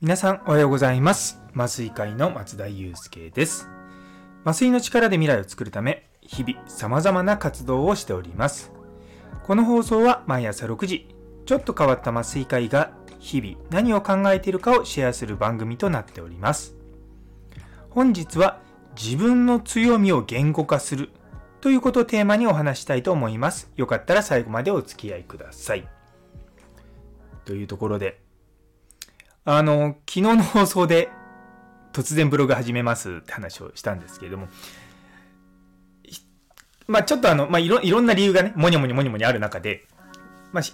皆さんおはようございます。麻酔会の松田祐介です。麻酔の力で未来を作るため日々様々な活動をしております。この放送は毎朝6時ちょっと変わった麻酔会が日々何を考えているかをシェアする番組となっております。本日は自分の強みを言語化するということをテーマにお話したいと思います。よかったら最後までお付き合いください。というところで、あの、昨日の放送で突然ブログ始めますって話をしたんですけれども、まあちょっとあの、まあいろいろんな理由がね、もにょもにょもにょもにある中で、まあ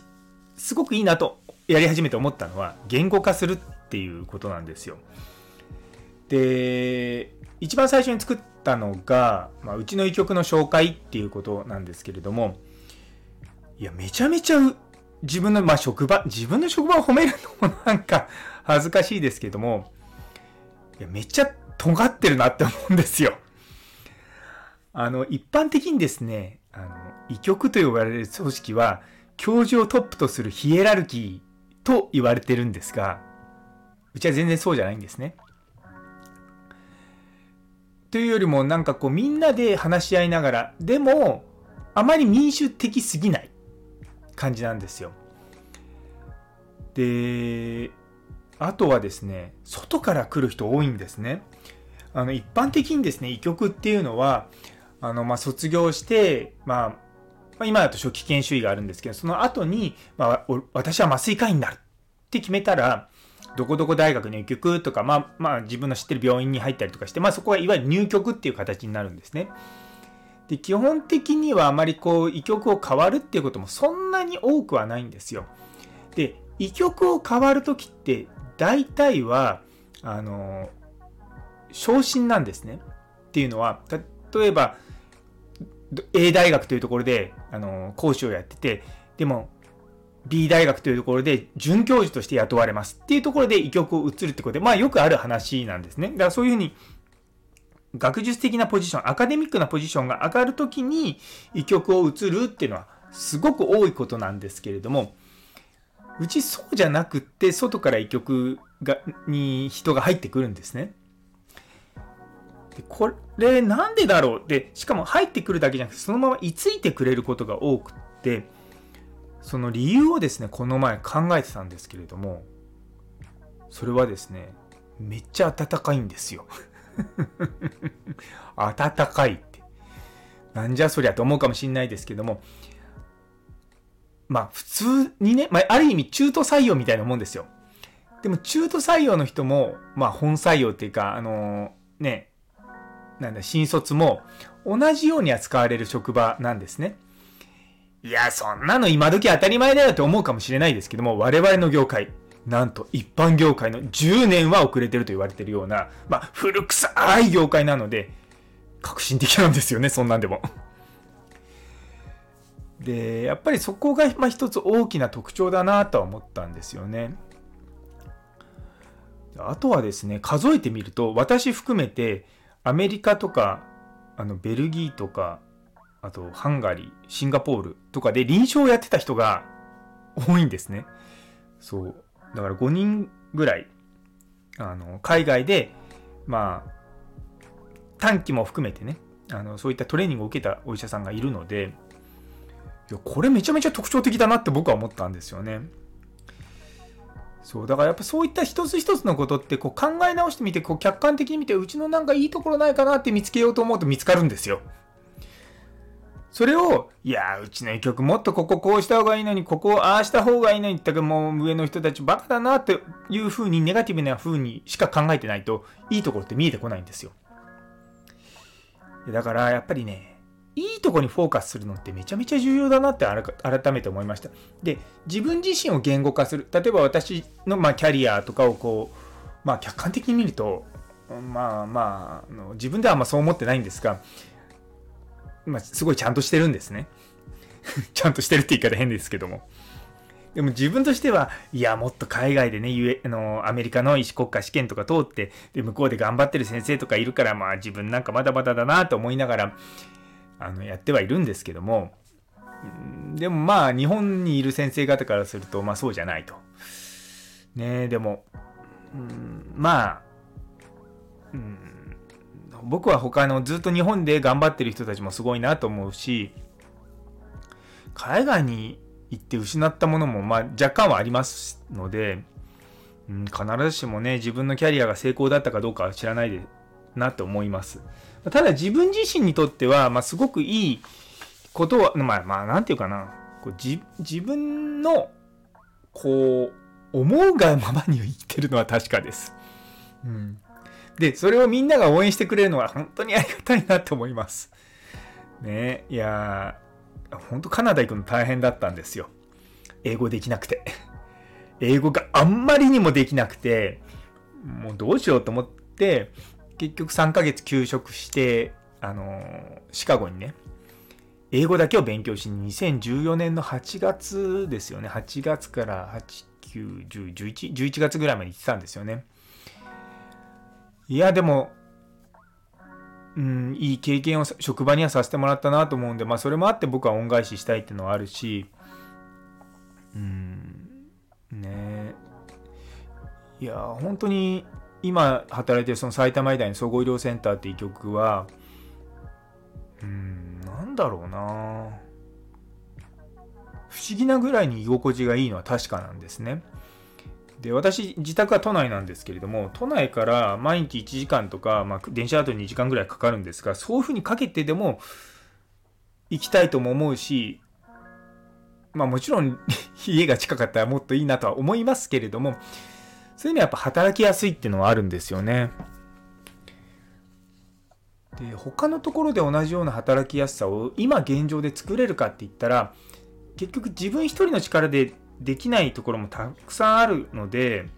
すごくいいなとやり始めて思ったのは、言語化するっていうことなんですよ。で、一番最初に作ったのが、まあ、うちの医局の紹介っていうことなんですけれども、いや、めちゃめちゃ自分の、まあ、職場、自分の職場を褒めるのもなんか恥ずかしいですけども、いや、めっちゃ尖ってるなって思うんですよ。あの、一般的にですね、あの、医局と呼ばれる組織は、教授をトップとするヒエラルキーと言われてるんですが、うちは全然そうじゃないんですね。というよりもなんかこうみんなで話し合いながらでもあまり民主的すぎない感じなんですよ。であとはですね外から来る人多いんですね。あの一般的にですね医局っていうのはあのま卒業して、まあ、今だと初期研修医があるんですけどその後に、まあ、私は麻酔科医になるって決めたらどこどこ大学入局とか、まあ、まあ、自分の知ってる病院に入ったりとかして、まあ、そこはいわゆる入局っていう形になるんですね。で、基本的にはあまりこう、医局を変わるっていうこともそんなに多くはないんですよ。で、医局を変わるときって、大体は、あの、昇進なんですね。っていうのは、例えば、A 大学というところで、あの、講師をやってて、でも、B 大学というところで准教授として雇われますっていうところで医局を移るってことで、まあよくある話なんですね。だからそういうふうに学術的なポジション、アカデミックなポジションが上がるときに医局を移るっていうのはすごく多いことなんですけれども、うちそうじゃなくって外から医局がに人が入ってくるんですね。でこれなんでだろう？で、しかも入ってくるだけじゃなくてそのまま居ついてくれることが多くって、その理由をですね、この前考えてたんですけれども、それはですね、めっちゃ暖かいんですよ。暖かいって。なんじゃそりゃと思うかもしんないですけども、まあ普通にね、まあ、ある意味中途採用みたいなもんですよ。でも中途採用の人も、まあ本採用っていうか、あのー、ね、なんだ、新卒も同じように扱われる職場なんですね。いや、そんなの今時当たり前だよって思うかもしれないですけども、我々の業界、なんと一般業界の10年は遅れてると言われてるような、まあ、古臭い業界なので、革新的なんですよね、そんなんでも。で、やっぱりそこが、まあ、一つ大きな特徴だなとは思ったんですよね。あとはですね、数えてみると、私含めて、アメリカとか、あのベルギーとか、あとハンガリー、シンガポールとかで臨床をやってた人が多いんですね。そう。だから5人ぐらい、あの、海外で、まあ、短期も含めてね、あの、そういったトレーニングを受けたお医者さんがいるので、いや、これめちゃめちゃ特徴的だなって僕は思ったんですよね。そう、だからやっぱそういった一つ一つのことってこう考え直してみて、こう客観的に見て、うちのなんかいいところないかなって見つけようと思うと見つかるんですよ。それを、いや、うちの曲もっとこここうした方がいいのに、ここをああした方がいいのにってもう上の人たちバカだなっていう風にネガティブな風にしか考えてないと、いいところって見えてこないんですよ。だからやっぱりね、いいとこにフォーカスするのってめちゃめちゃ重要だなって改めて思いました。で、自分自身を言語化する。例えば私のまキャリアとかをこう、まあ客観的に見ると、まあまあ、自分ではあんまそう思ってないんですが、まあ、すごいちゃんとしてるんですね。ちゃんとしてるって言い方変ですけども。でも自分としては、いや、もっと海外でね、ゆえあのアメリカの医師国家試験とか通って、で、向こうで頑張ってる先生とかいるから、まあ自分なんかまだまだだなと思いながら、あの、やってはいるんですけども、でもまあ日本にいる先生方からするとまあそうじゃないと。ねでも、うん、まあ、うん、僕は他のずっと日本で頑張ってる人たちもすごいなと思うし、海外に行って失ったものもまあ若干はありますので、うん、必ずしもね、自分のキャリアが成功だったかどうかは知らないでなと思います。ただ自分自身にとっては、まあ、すごくいいことは、まあ、まあ、なんていうかな。こう自自分の、こう、思うがままに生きてるのは確かです。うん。で、それをみんなが応援してくれるのは本当にありがたいなと思います。ねいや、本当カナダ行くの大変だったんですよ。英語できなくて。英語があんまりにもできなくて、もうどうしようと思って、結局3ヶ月休職して、あのー、シカゴにね、英語だけを勉強しに2014年の8月ですよね。8月から8、9、10、11、11月ぐらいまで行ってたんですよね。いや、でも、うん、いい経験を職場にはさせてもらったなと思うんで、まあそれもあって僕は恩返ししたいっていうのはあるし、うん、ねいや、本当に今働いてるその埼玉医大の総合医療センターっていう曲は、うん、なんだろうな不思議なぐらいに居心地がいいのは確かなんですね。で、私、自宅は都内なんですけれども、都内から毎日1時間とか、まあ、電車だと2時間ぐらいかかるんですが、そういうふうにかけてでも行きたいとも思うし、まあもちろん 家が近かったらもっといいなとは思いますけれども、そういうのはやっぱ働きやすいっていうのはあるんですよね。で、他のところで同じような働きやすさを今現状で作れるかって言ったら、結局自分一人の力でできないところもたくさんあるので、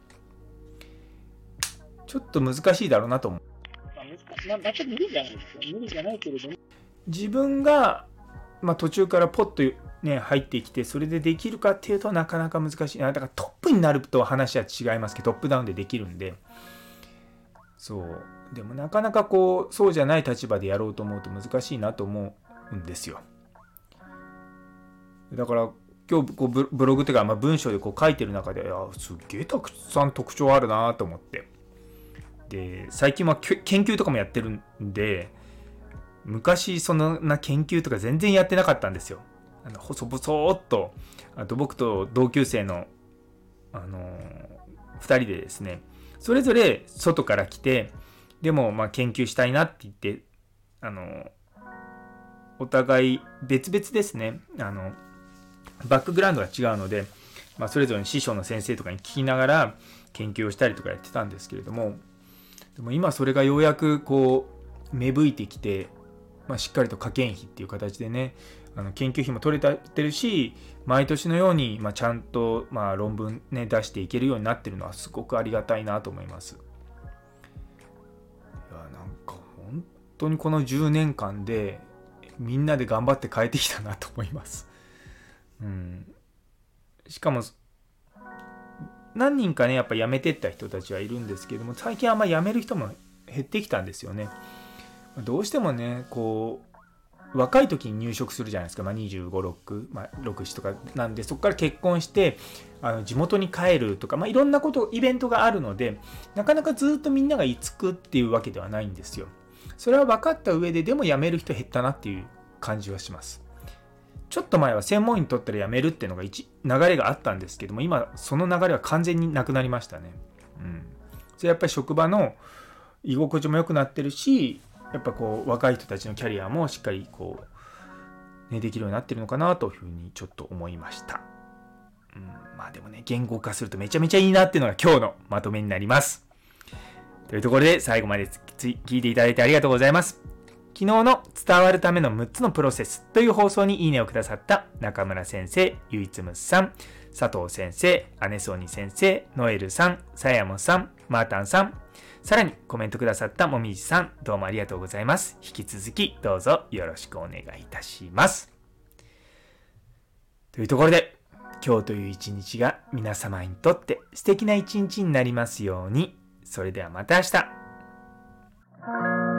ちょっと難しいだろうなと思う。まあ、全く無理じゃないですよ。無理じゃないけれども。自分が、まあ、途中からポッとね、入ってきて、それでできるかっていうとなかなか難しい。だからトップになると話は違いますけど、トップダウンでできるんで。そう。でもなかなかこう、そうじゃない立場でやろうと思うと難しいなと思うんですよ。だから今日こうブログっていうか、まあ、文章でこう書いてる中で、あすっげえたくさん特徴あるなと思って。で、最近は研究とかもやってるんで、昔そんな研究とか全然やってなかったんですよ。あの細々っと、あと僕と同級生の、あのー、2人でですね、それぞれ外から来て、でもまあ研究したいなって言って、あのー、お互い別々ですね。あのバックグラウンドが違うので、まあ、それぞれの師匠の先生とかに聞きながら研究をしたりとかやってたんですけれどもでも今それがようやくこう芽吹いてきて、まあ、しっかりと科研費っていう形でねあの研究費も取れてるし毎年のように、ま、ちゃんと、まあ、論文ね出していけるようになってるのはすごくありがたいなと思います。いやなんか本当にこの10年間でみんなで頑張って変えてきたなと思います。うん、しかも何人かねやっぱ辞めてった人たちはいるんですけども最近あんま辞める人も減ってきたんですよねどうしてもねこう若い時に入職するじゃないですか、まあ、25、6、まあ、6、7とかなんで、そこから結婚して、あの地元に帰るとか、まあ、いろんなこと、イベントがあるので、なかなかずっとみんなが居つくっていうわけではないんですよ。それは分かった上で、でも辞める人減ったなっていう感じはします。ちょっと前は専門医にとったら辞めるっていうのが一流れがあったんですけども、今その流れは完全になくなりましたね。うん。それやっぱり職場の居心地も良くなってるし、やっぱこう若い人たちのキャリアもしっかりこう、ね、できるようになってるのかなというふうにちょっと思いました。うん、まあでもね、言語化するとめちゃめちゃいいなっていうのが今日のまとめになります。というところで最後まで聞いていただいてありがとうございます。昨日の伝わるための6つのプロセスという放送にいいねをくださった中村先生、ゆいつむさん、佐藤先生、姉ソニ先生、ノエルさん、さやもさん、マータンさん、さらにコメントくださったもみじさん、どうもありがとうございます。引き続きどうぞよろしくお願いいたします。というところで、今日という一日が皆様にとって素敵な一日になりますように。それではまた明日。